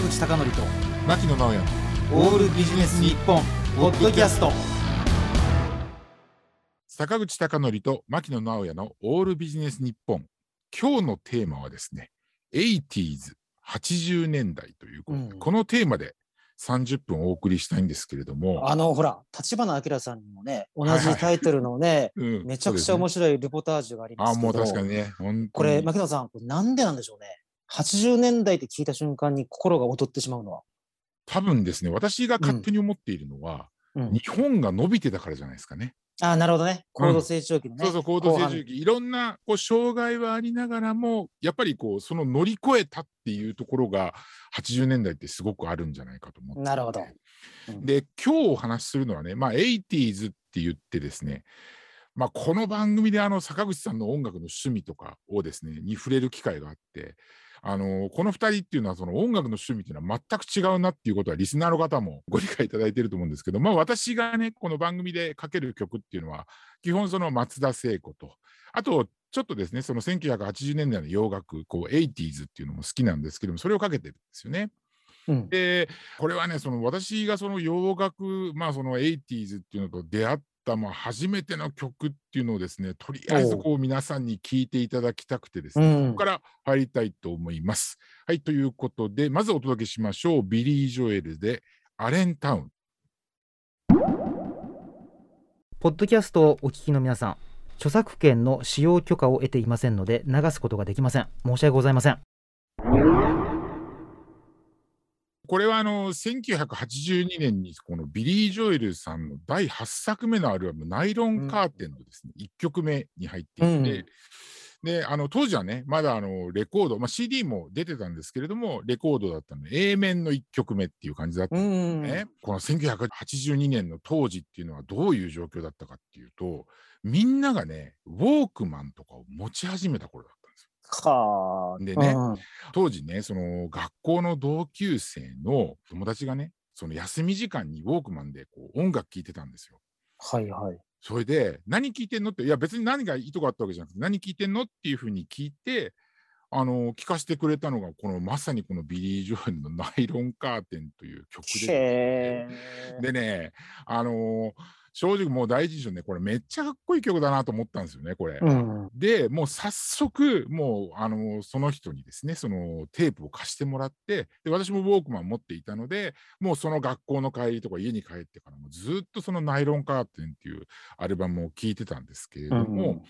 坂口孝則と牧野直哉。オールビジネス日本ポッドキャスト。坂口孝則と牧野直哉のオールビジネス日本。今日のテーマはですね 80s 80年代ということで、うん。このテーマで30分お送りしたいんですけれども、あの、ほら、立花明さんにもね、同はいはい。じタイトルのね、うんめちゃくちゃ面白いレポタージュがありますけど、あもう確かにねこれ、牧野さん、これなんでなんでしょうね。80年代って聞いた瞬間に心が劣ってしまうのは。多分ですね私が勝手に思っているのは、うん、日本が伸びてたからじゃないですかね。あなるほどね。高度成長期のね。そうそう、高度成後長期、いろんなこう障害はありながらも、やっぱりこう、その乗り越えたっていうところが、80年代ってすごくあるんじゃないかと思ってなるほどうんで、今日お話しするのはね、まあ、80s って言ってですね、まあ、この番組であの坂口さんの音楽の趣味とかをですね、に触れる機会があって、あのこの2人っていうのはその音楽の趣味っていうのは全く違うなっていうことはリスナーの方もご理解いただいていると思うんですけど、まあ、私がねこの番組でかける曲っていうのは基本その松田聖子とあとちょっとですねその1980年代の洋楽こう 80s っていうのも好きなんですけどもそれをかけてるんですよね。うんでこれはねその私がその洋楽まあその 80s っていうのと出会ったまあ初めての曲っていうのをですねとりあえずこう皆さんに聴いていただきたくてですね、うん。ここから入りたいと思います。はいということでまずお届けしましょう。ビリー・ジョエルで「アレンタウン。ポッドキャストをお聞きの皆さん著作権の使用許可を得ていませんので流すことができません。申し訳ございません」これはあの1982年にこのビリー・ジョエルさんの第8作目のアルバム「ナイロンカーテン」のですね、1曲目に入っていて、うんであの当時はねまだあのレコード、まあ、CD も出てたんですけれどもレコードだったので A 面の1曲目っていう感じだったうんんですね。この1982年の当時っていうのはどういう状況だったかっていうとみんながねウォークマンとかを持ち始めた頃だ。はあ。でねうん当時ねその学校の同級生の友達がねその休み時間にウォークマンでこう音楽聴いてたんですよ。はいはい。それで何聴いてんのっていや別に何が意図があったわけじゃなくて何聴いてんのっていうふうに聞いてあの聞かせてくれたのがこのまさにこのビリー・ジョエルの「ナイロンカーテン」という曲で。でねあの正直もう第一印象ねこれめっちゃかっこいい曲だなと思ったんですよねこれ。うん。でもう早速もうあのその人にですねそのテープを貸してもらってで私もウォークマン持っていたのでもうその学校の帰りとか家に帰ってからもずっとその「ナイロンカーテン」っていうアルバムを聴いてたんですけれども、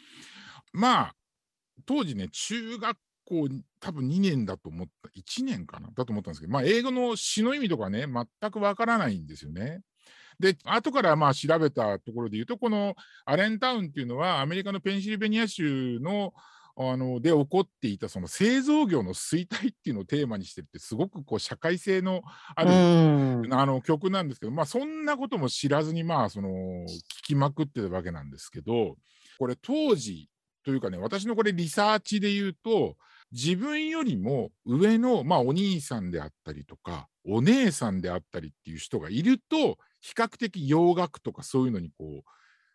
まあ当時ね中学校に多分2年だと思った1年かなだと思ったんですけどまあ英語の詩の意味とかね全くわからないんですよね。で後からまあ調べたところで言うとこのアレンタウンっていうのはアメリカのペンシルベニア州のあので起こっていたその製造業の衰退っていうのをテーマにしてるってすごくこう社会性のある、うん。あの曲なんですけど、まあ、そんなことも知らずに、まあ、その聞きまくってるわけなんですけどこれ当時というかね私のこれリサーチで言うと自分よりも上の、まあ、お兄さんであったりとかお姉さんであったりっていう人がいると比較的洋楽とかそういうのにこう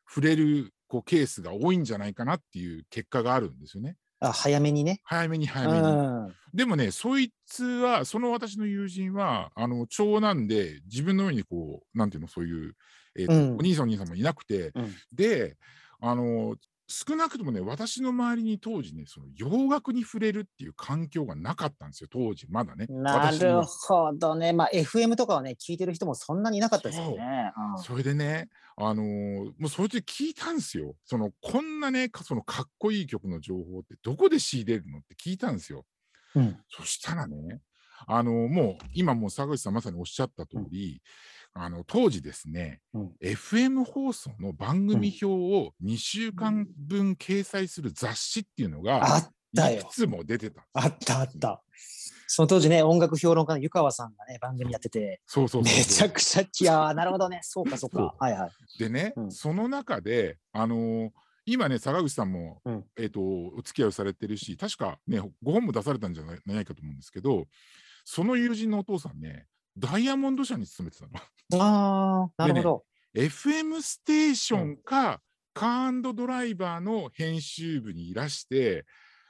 触れるこうケースが多いんじゃないかなっていう結果があるんですよね。あ、早めにね。早めにう早めに。ん。でもね、そいつは、その私の友人は、あの長男で、自分のようにこう、なんていうの、そういう、えーとうんお兄さん、お兄さんもいなくて、うんで、あの、少なくともね、私の周りに当時ね、その洋楽に触れるっていう環境がなかったんですよ、当時、まだね。なるほどね。まあ、FM とかはね、聞いてる人もそんなにいなかったですよね。うんそれでね、あのーもうそいつで聞いたんですよ。そのこんなねか、そのかっこいい曲の情報ってどこで仕入れるのって聞いたんですよ。うん。そしたらね、あのもう今もう坂口さんまさにおっしゃった通り、あの当時ですね、うん FM 放送の番組表を2週間分掲載する雑誌っていうのがあったよいく。つも出てたあったあった。その当時ね、音楽評論家の湯川さんがね、番組やってて、そうそうそうめちゃくちゃ、いやーなるほどね。そうか、そうか。はいはい。でね、うんその中で、あのー今ね、坂口さんも、うんえー、とお付き合いをされてるし、確かね、ご本も出されたんじゃないないかと思うんですけど、その友人のお父さんね、ダイヤモンド社に勤めてたの。ああ、なるほど。FM ステーションか、カードライバーの編集部にいらして、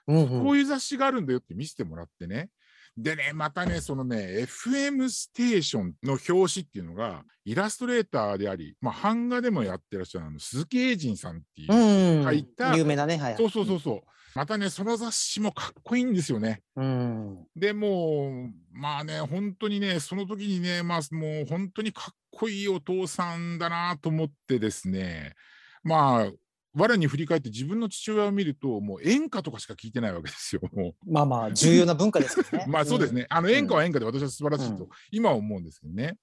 うんうんこういう雑誌があるんだよって見せてもらってね。でね、またね、そのね、FM ステーションの表紙っていうのが、イラストレーターであり、まあ、版画でもやってらっしゃるあの鈴木英人さんっていう、うん。書いた有名なね、はい。そうそうそうそう。またね、その雑誌もかっこいいんですよね。うん。でもう、まあね、本当にね、その時にね、まあもう本当にかっこいいお父さんだなと思ってですね、まあ、我に振り返って自分の父親を見ると、もう演歌とかしか聞いてないわけですよ。もまあまあ、重要な文化ですねう。まあそうですね。あの演歌は演歌で私は素晴らしいとうん今は思うんですけどね。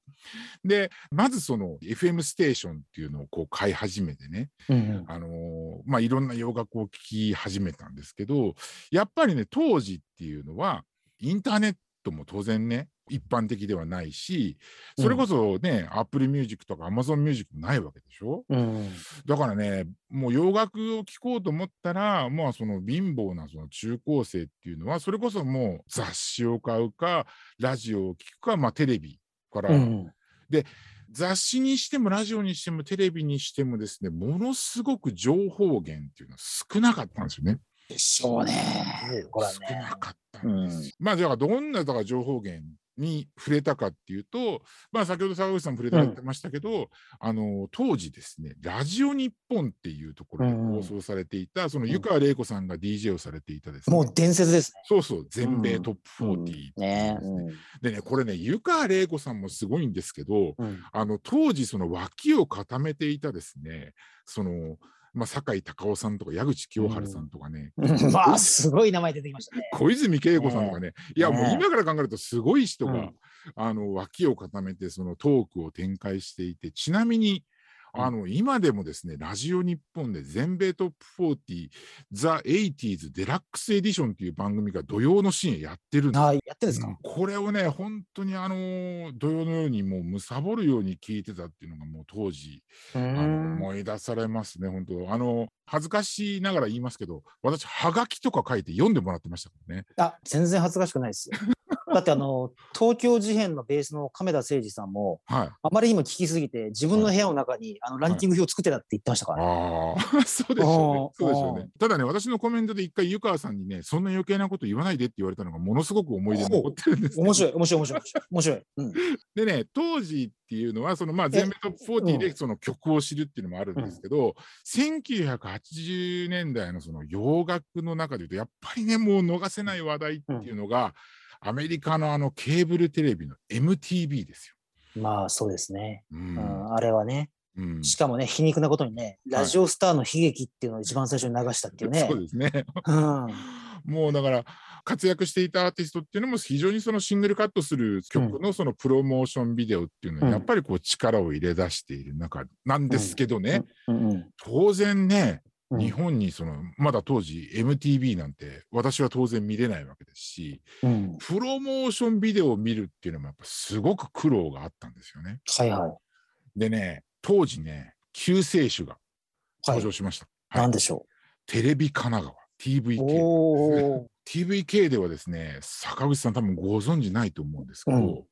で、まずその FM ステーションっていうのをこう買い始めてね、うん。うんあのーまあいろんな洋楽を聴き始めたんですけど、やっぱりね、当時っていうのは、インターネットも当然ね、一般的ではないし、それこそね、Apple Music とか Amazon Music もないわけでしょ？うん。だからね、もう洋楽を聴こうと思ったら、まあその貧乏なその中高生っていうのは、それこそもう雑誌を買うか、ラジオを聴くか、まあテレビから、うん。雑誌にしてもラジオにしてもテレビにしてもですね、ものすごく情報源っていうのは少なかったんですよね。でしょうね。これは少ね。なかったうんです。まあじゃあどんなだから情報源に触れたかっていうと、まあ先ほど坂口さんも触れられてましたけど、あの当時ですね、ラジオ日本っていうところでうんうん放送されていた、その湯川玲子さんが DJ をされていたですね、もう伝説ですね。そうそう、全米トップ40うんっていうですねね。でね、これね、湯川玲子さんもすごいんですけど、うん。あの当時その脇を固めていたですね、その、まあ、酒井隆夫さんとか矢口清春さんとかね、うん。ま あ、すごい名前出てきましたね。小泉恵子さんとかね、いやもうね今から考えるとすごい人が、うん。あの脇を固めてそのトークを展開していて、ちなみに、あの今でもですね、ラジオ日本で全米トップ40、ザ・ 80s デラックスエディションっていう番組が土曜の深夜やってるんですよはい、やってるんですか？うんこれをね、本当にあのー土曜のようにもう貪るように聞いてたっていうのがもう当時、うあのん。思い出されますね、本当。あの、恥ずかしながら言いますけど、私、はがきとか書いて読んでもらってましたからね。あ、全然恥ずかしくないですよ。だってあの、東京事変のベースの亀田誠二さんも、はい。あまりにも聞きすぎて、自分の部屋の中にあのランキング表を作ってたって言ってましたからね。ああ、そうでしょうね。そうでしょうね。ただね、私のコメントで一回、湯川さんにね、そんな余計なこと言わないでって言われたのが、ものすごく思い出に残ってるんです、面白い、面白い、面白い。面白い。うん。でね、当時っていうのは、そのまあ全米トップ40でその曲を知るっていうのもあるんですけど、1980年代のその洋楽の中で言うと、やっぱりね、もう逃せない話題っていうのが、アメリカのあのケーブルテレビの MTV ですまあ、そうですね。よ。ううんん、あれはね。うんしかもね、皮肉なことにね、ラジオスターの悲劇っていうのを一番最初に流したっていうね。そうですね。うん。もうだから活躍していたアーティストっていうのも非常にそのシングルカットする曲のそのプロモーションビデオっていうのうんにやっぱりこう力を入れ出している中なんですけどね、当然ね、うん日本にそのまだ当時 MTV なんて私は当然見れないわけですしうん。プロモーションビデオを見るっていうのもやっぱすごく苦労があったんですよね。はいはい。でね当時ね救世主がはい登場。しました。はいなんでしょテレビ神奈川う。TVK。TVK ではですね、坂口さん多分ご存知ないと思うんですけど、うん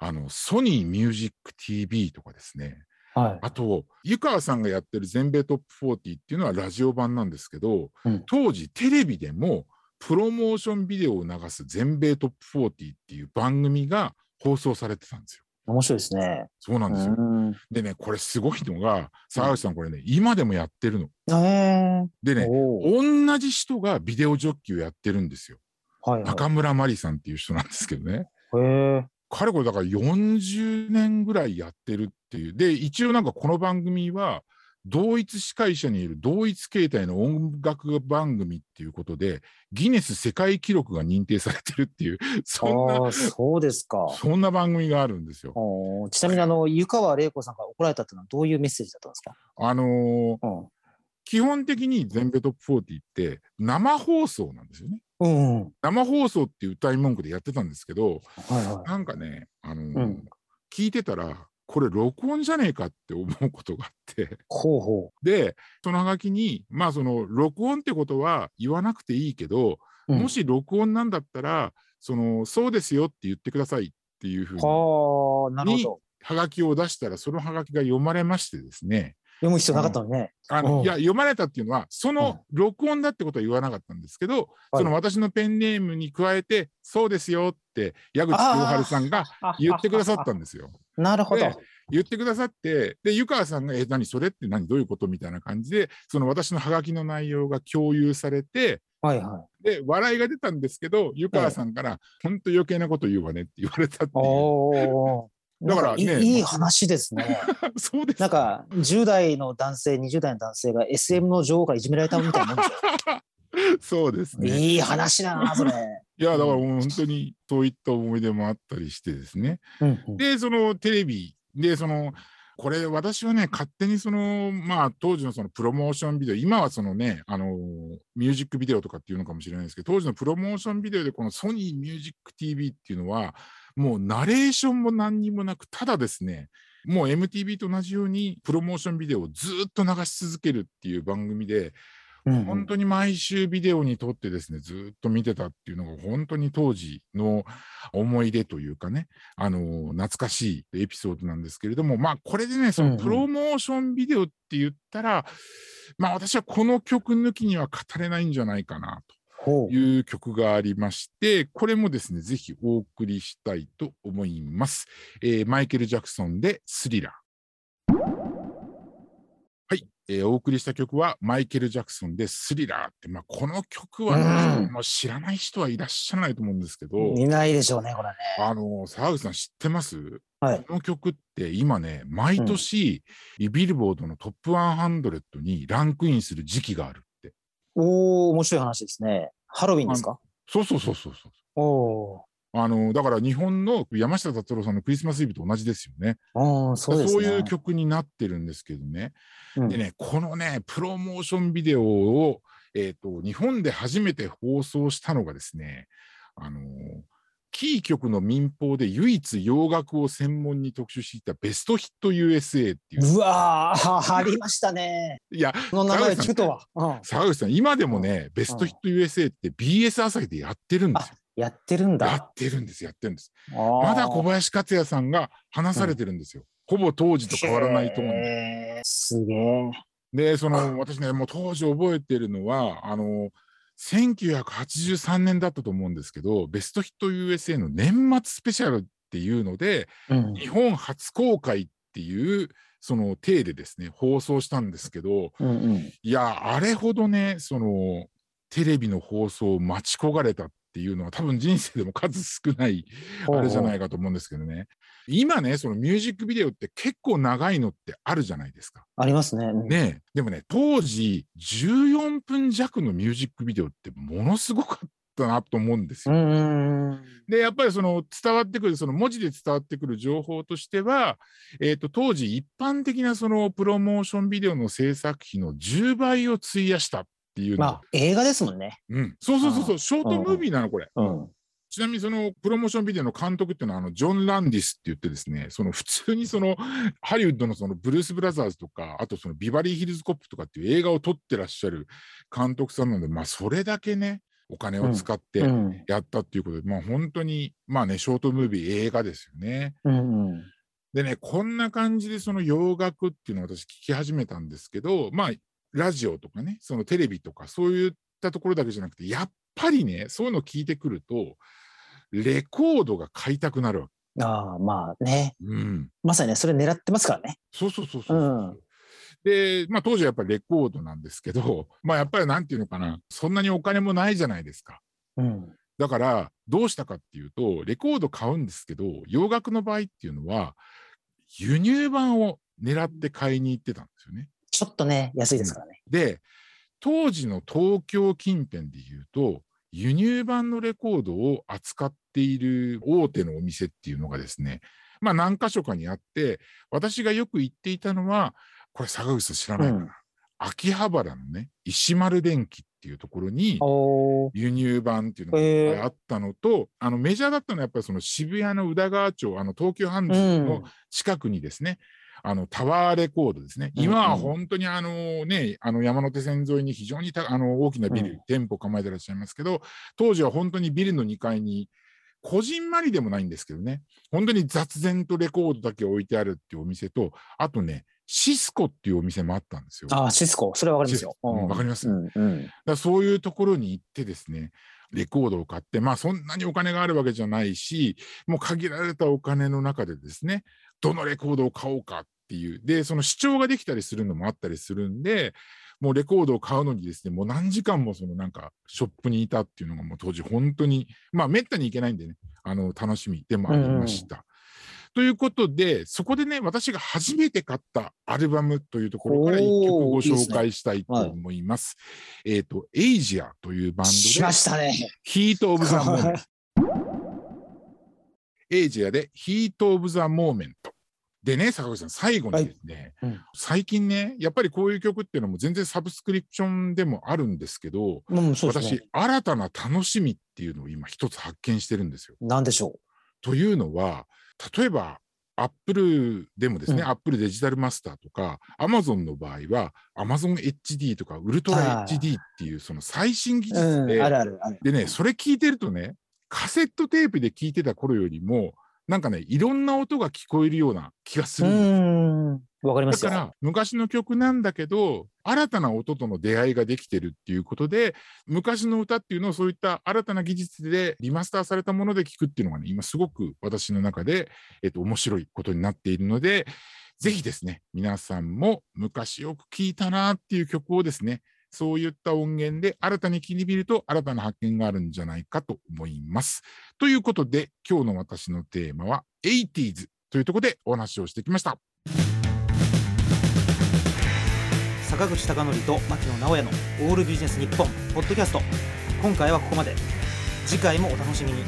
あの、ソニーミュージック TV とかですね、はい。あと、湯川さんがやってる全米トップ40っていうのはラジオ版なんですけど、うん当時テレビでもプロモーションビデオを流す全米トップ40っていう番組が放送されてたんですよ。面白いですね。そうなんですよ。うん。でね、これすごいのが、坂口さんこれね、今でもやってるの。ええ。でね、同じ人がビデオジョッキーをやってるんですよ。はいは中村真理さんっていう人なんですけどね。い。へえ。かれこれだから40年ぐらいやってるっていう。で、一応なんかこの番組は、同一司会者にいる同一形態の音楽番組っていうことで、ギネス世界記録が認定されてるっていう、そんな、そうですか。そんな番組があるんですよ。ちなみにあの湯川玲子さんが怒られたっていうのはどういうメッセージだったんですか？あのーうん。基本的に全米トップ40って生放送なんですよね。うんうん。生放送っていう歌い文句でやってたんですけど、はいはい。なんかね、あのーうん聞いてたら、これ録音じゃねえかって思うことがあって、ほうほで、そのハガキに、まあその録音ってことは言わなくていいけど、う。うんもし録音なんだったら、その、そうですよって言ってくださいっていうふうに、はあ、なるほど。はがきを出したら、そのはがきが読まれましてですね、読む必要なかったのにね。あうんのいや読まれたっていうのはその録音だってことは言わなかったんですけど、はいその私のペンネームに加えて「そうですよ」って矢口清春さんが言ってくださったんですよ。なるほど。で言ってくださってで湯川さんが「え何それって何どういうこと?」みたいな感じでその私のハガキの内容が共有されてはいはい。で笑いが出たんですけど湯川さんから「本当余計なこと言うわね」って言われたっていう。だからねいい話ですね。そうですなんか10代の男性、20代の男性が SM の女王からいじめられたみたいなもんでしそうですょ。ね。いい話だな、それ。いやだからもう本当にそういった思い出もあったりしてですね。うんうんでそのテレビでそのこれ私はね勝手にそのまあ当時のそのプロモーションビデオ今はそのねあのミュージックビデオとかっていうのかもしれないですけど当時のプロモーションビデオでこのソニーミュージック TV っていうのはもうナレーションも何にもなくただですねもう MTV と同じようにプロモーションビデオをずっと流し続けるっていう番組でうんうん。本当に毎週ビデオに撮ってですね、ずっと見てたっていうのが本当に当時の思い出というかね、あの懐かしいエピソードなんですけれども、まあこれでね、そうんうん。のプロモーションビデオって言ったら、まあ私はこの曲抜きには語れないんじゃないかなほという曲がありまして、これもですね、ぜひお送りしたいと思います。えーマイケル・ジャクソンでスリラー。はい、えーお送りした曲はマイケル・ジャクソンでスリラーって、まあ、この曲はね、うんもう知らない人はいらっしゃらないと思うんですけど、う。いないでしょうね、これね。あの沢口さん知ってます？はい。この曲って今ね、毎年、ビルボードのトップ100にランクインする時期があるって。おお、面白い話ですね。ハロウィンですか？そうそうそうそうそう。おおあのだから日本の山下達郎さんのクリスマスイブと同じですよね。ー。うん、そうですね。いう曲になってるんですけどね。うんでね、このね、プロモーションビデオを、えーと、日本で初めて放送したのがですね、あのーキー局の民放で唯一洋楽を専門に特集していたベストヒット USA っていう。うわー、ありましたね。いや、その名前を聞くとは。うん沢口さん、今でもね、ベストヒット USA って BS 朝日でやってるんですよ。やってるんだ。やってるんです、やってるんです。ままだ小林克也さんが話されてるんですよ。ほぼ当時と変わらないと思うんですすげえ。で、その、私ね、もう当時覚えてるのは、あの、1983年だったと思うんですけど、ベストヒット USA の年末スペシャルっていうので、うん日本初公開っていう、その体でですね、放送したんですけど、うんうん。いや、あれほどね、その、テレビの放送を待ち焦がれたっていうのは、多分人生でも数少ないあれじゃないかと思うんですけどね。今ね、そのミュージックビデオって結構長いのってあるじゃないですか。ありますね。うんねえでもね、当時14分弱のミュージックビデオってものすごかったなと思うんですよ。で、やっぱりその伝わってくる、その文字で伝わってくる情報としては、えっ、と、当時一般的なそのプロモーションビデオの制作費の10倍を費やしたっていうまあ、映画ですもんね。うん、そうそうそうそう、ショートムービーなの、これ。うん。ちなみにそのプロモーションビデオの監督っていうのはあのジョン・ランディスって言ってですね、その普通にそのハリウッドのそのブルース・ブラザーズとか、あとそのビバリー・ヒルズ・コップとかっていう映画を撮ってらっしゃる監督さんなので、まあそれだけね、お金を使ってうんやったっていうことで、まあ本当に、まあね、ショートムービー映画ですよね。うんうん。でね、こんな感じでその洋楽っていうのを私聞き始めたんですけど、まあ、ラジオとかね、そのテレビとかそういったところだけじゃなくて、やっぱりね、そういうの聞いてくると、レコードが買いたくなるわけ。ああ、まあね。うん。まさにね、それ狙ってますからね。そうそうそうそうそう。うんで、まあ当時はやっぱりレコードなんですけど、まあやっぱりなんていうのかな、そんなにお金もないじゃないですか。うん。だから、どうしたかっていうと、レコード買うんですけど、洋楽の場合っていうのは、輸入版を狙って買いに行ってたんですよね。ちょっとね、安いですからね。で、当時の東京近辺でいうと、輸入版のレコードを扱っている大手のお店っていうのがですね、まあ何箇所かにあって、私がよく行っていたのは、これ坂口さん知らないかな、うん。秋葉原のね、石丸電機っていうところに、輸入版っていうのがあったのと、あのメジャーだったのはやっぱりその渋谷の宇田川町、あの東急ハンズの近くにですね、あのタワーレコードですね。うん今は本当にあのね、あの山手線沿いに非常にたあの大きなビル、うん店舗構えてらっしゃいますけど、当時は本当にビルの2階に、こじんまりでもないんですけどね、本当に雑然とレコードだけ置いてあるっていうお店と、あとね、シスコっていうお店もあったんですよ。ああ、シスコ。それはわかりますよ。シスうんわかります？うんうん。だそういうところに行ってですね、レコードを買って、まあそんなにお金があるわけじゃないし、もう限られたお金の中でですね、どのレコードを買おうかっていう、で、その視聴ができたりするのもあったりするんで、もうレコードを買うのにですね、もう何時間もそのなんかショップにいたっていうのがもう当時本当に、まあめったに行けないんでね、あの楽しみでもありました。ということで、そこでね、私が初めて買ったアルバムというところから一曲ご紹介したいと思います。えっ、と、エイジアというバンドしで、ましたね。 Heat of the Moment。エイジアで Heat of the Moment。でね、坂口さん、最後にですね、うん最近ね、やっぱりこういう曲っていうのも全然サブスクリプションでもあるんですけど、うん、そうです私ね。、新たな楽しみっていうのを今一つ発見してるんですよ。なんでしょというのは、例えば、アップルでもですね、うんアップルデジタルマスターとか、アマゾンの場合は、アマゾン HD とか、ウルトラ HD っていう、その最新技う。術うん、で。でね、それ聞いてるとね、カセットテープで聞いてた頃よりも、なんかね、いろんな音が聞こえるような気がすうるんわかりますよ。だから、昔の曲なんだけど、新たな音との出会いができてるっていうことで、昔の歌っていうのをそういった新たな技術でリマスターされたもので聞くっていうのがね、今すごく私の中で、えっと、面白いことになっているので、ぜひですね、皆さんも昔よく聴いたなっていう曲をですね、そういった音源で新たに聴いてみると新たな発見があるんじゃないかと思います。ということで、今日の私のテーマは 80s というところでお話をしてきました。坂口孝則と牧野直哉のオールビジネス日本ポッドキャスト今回はここまで次回もお楽しみに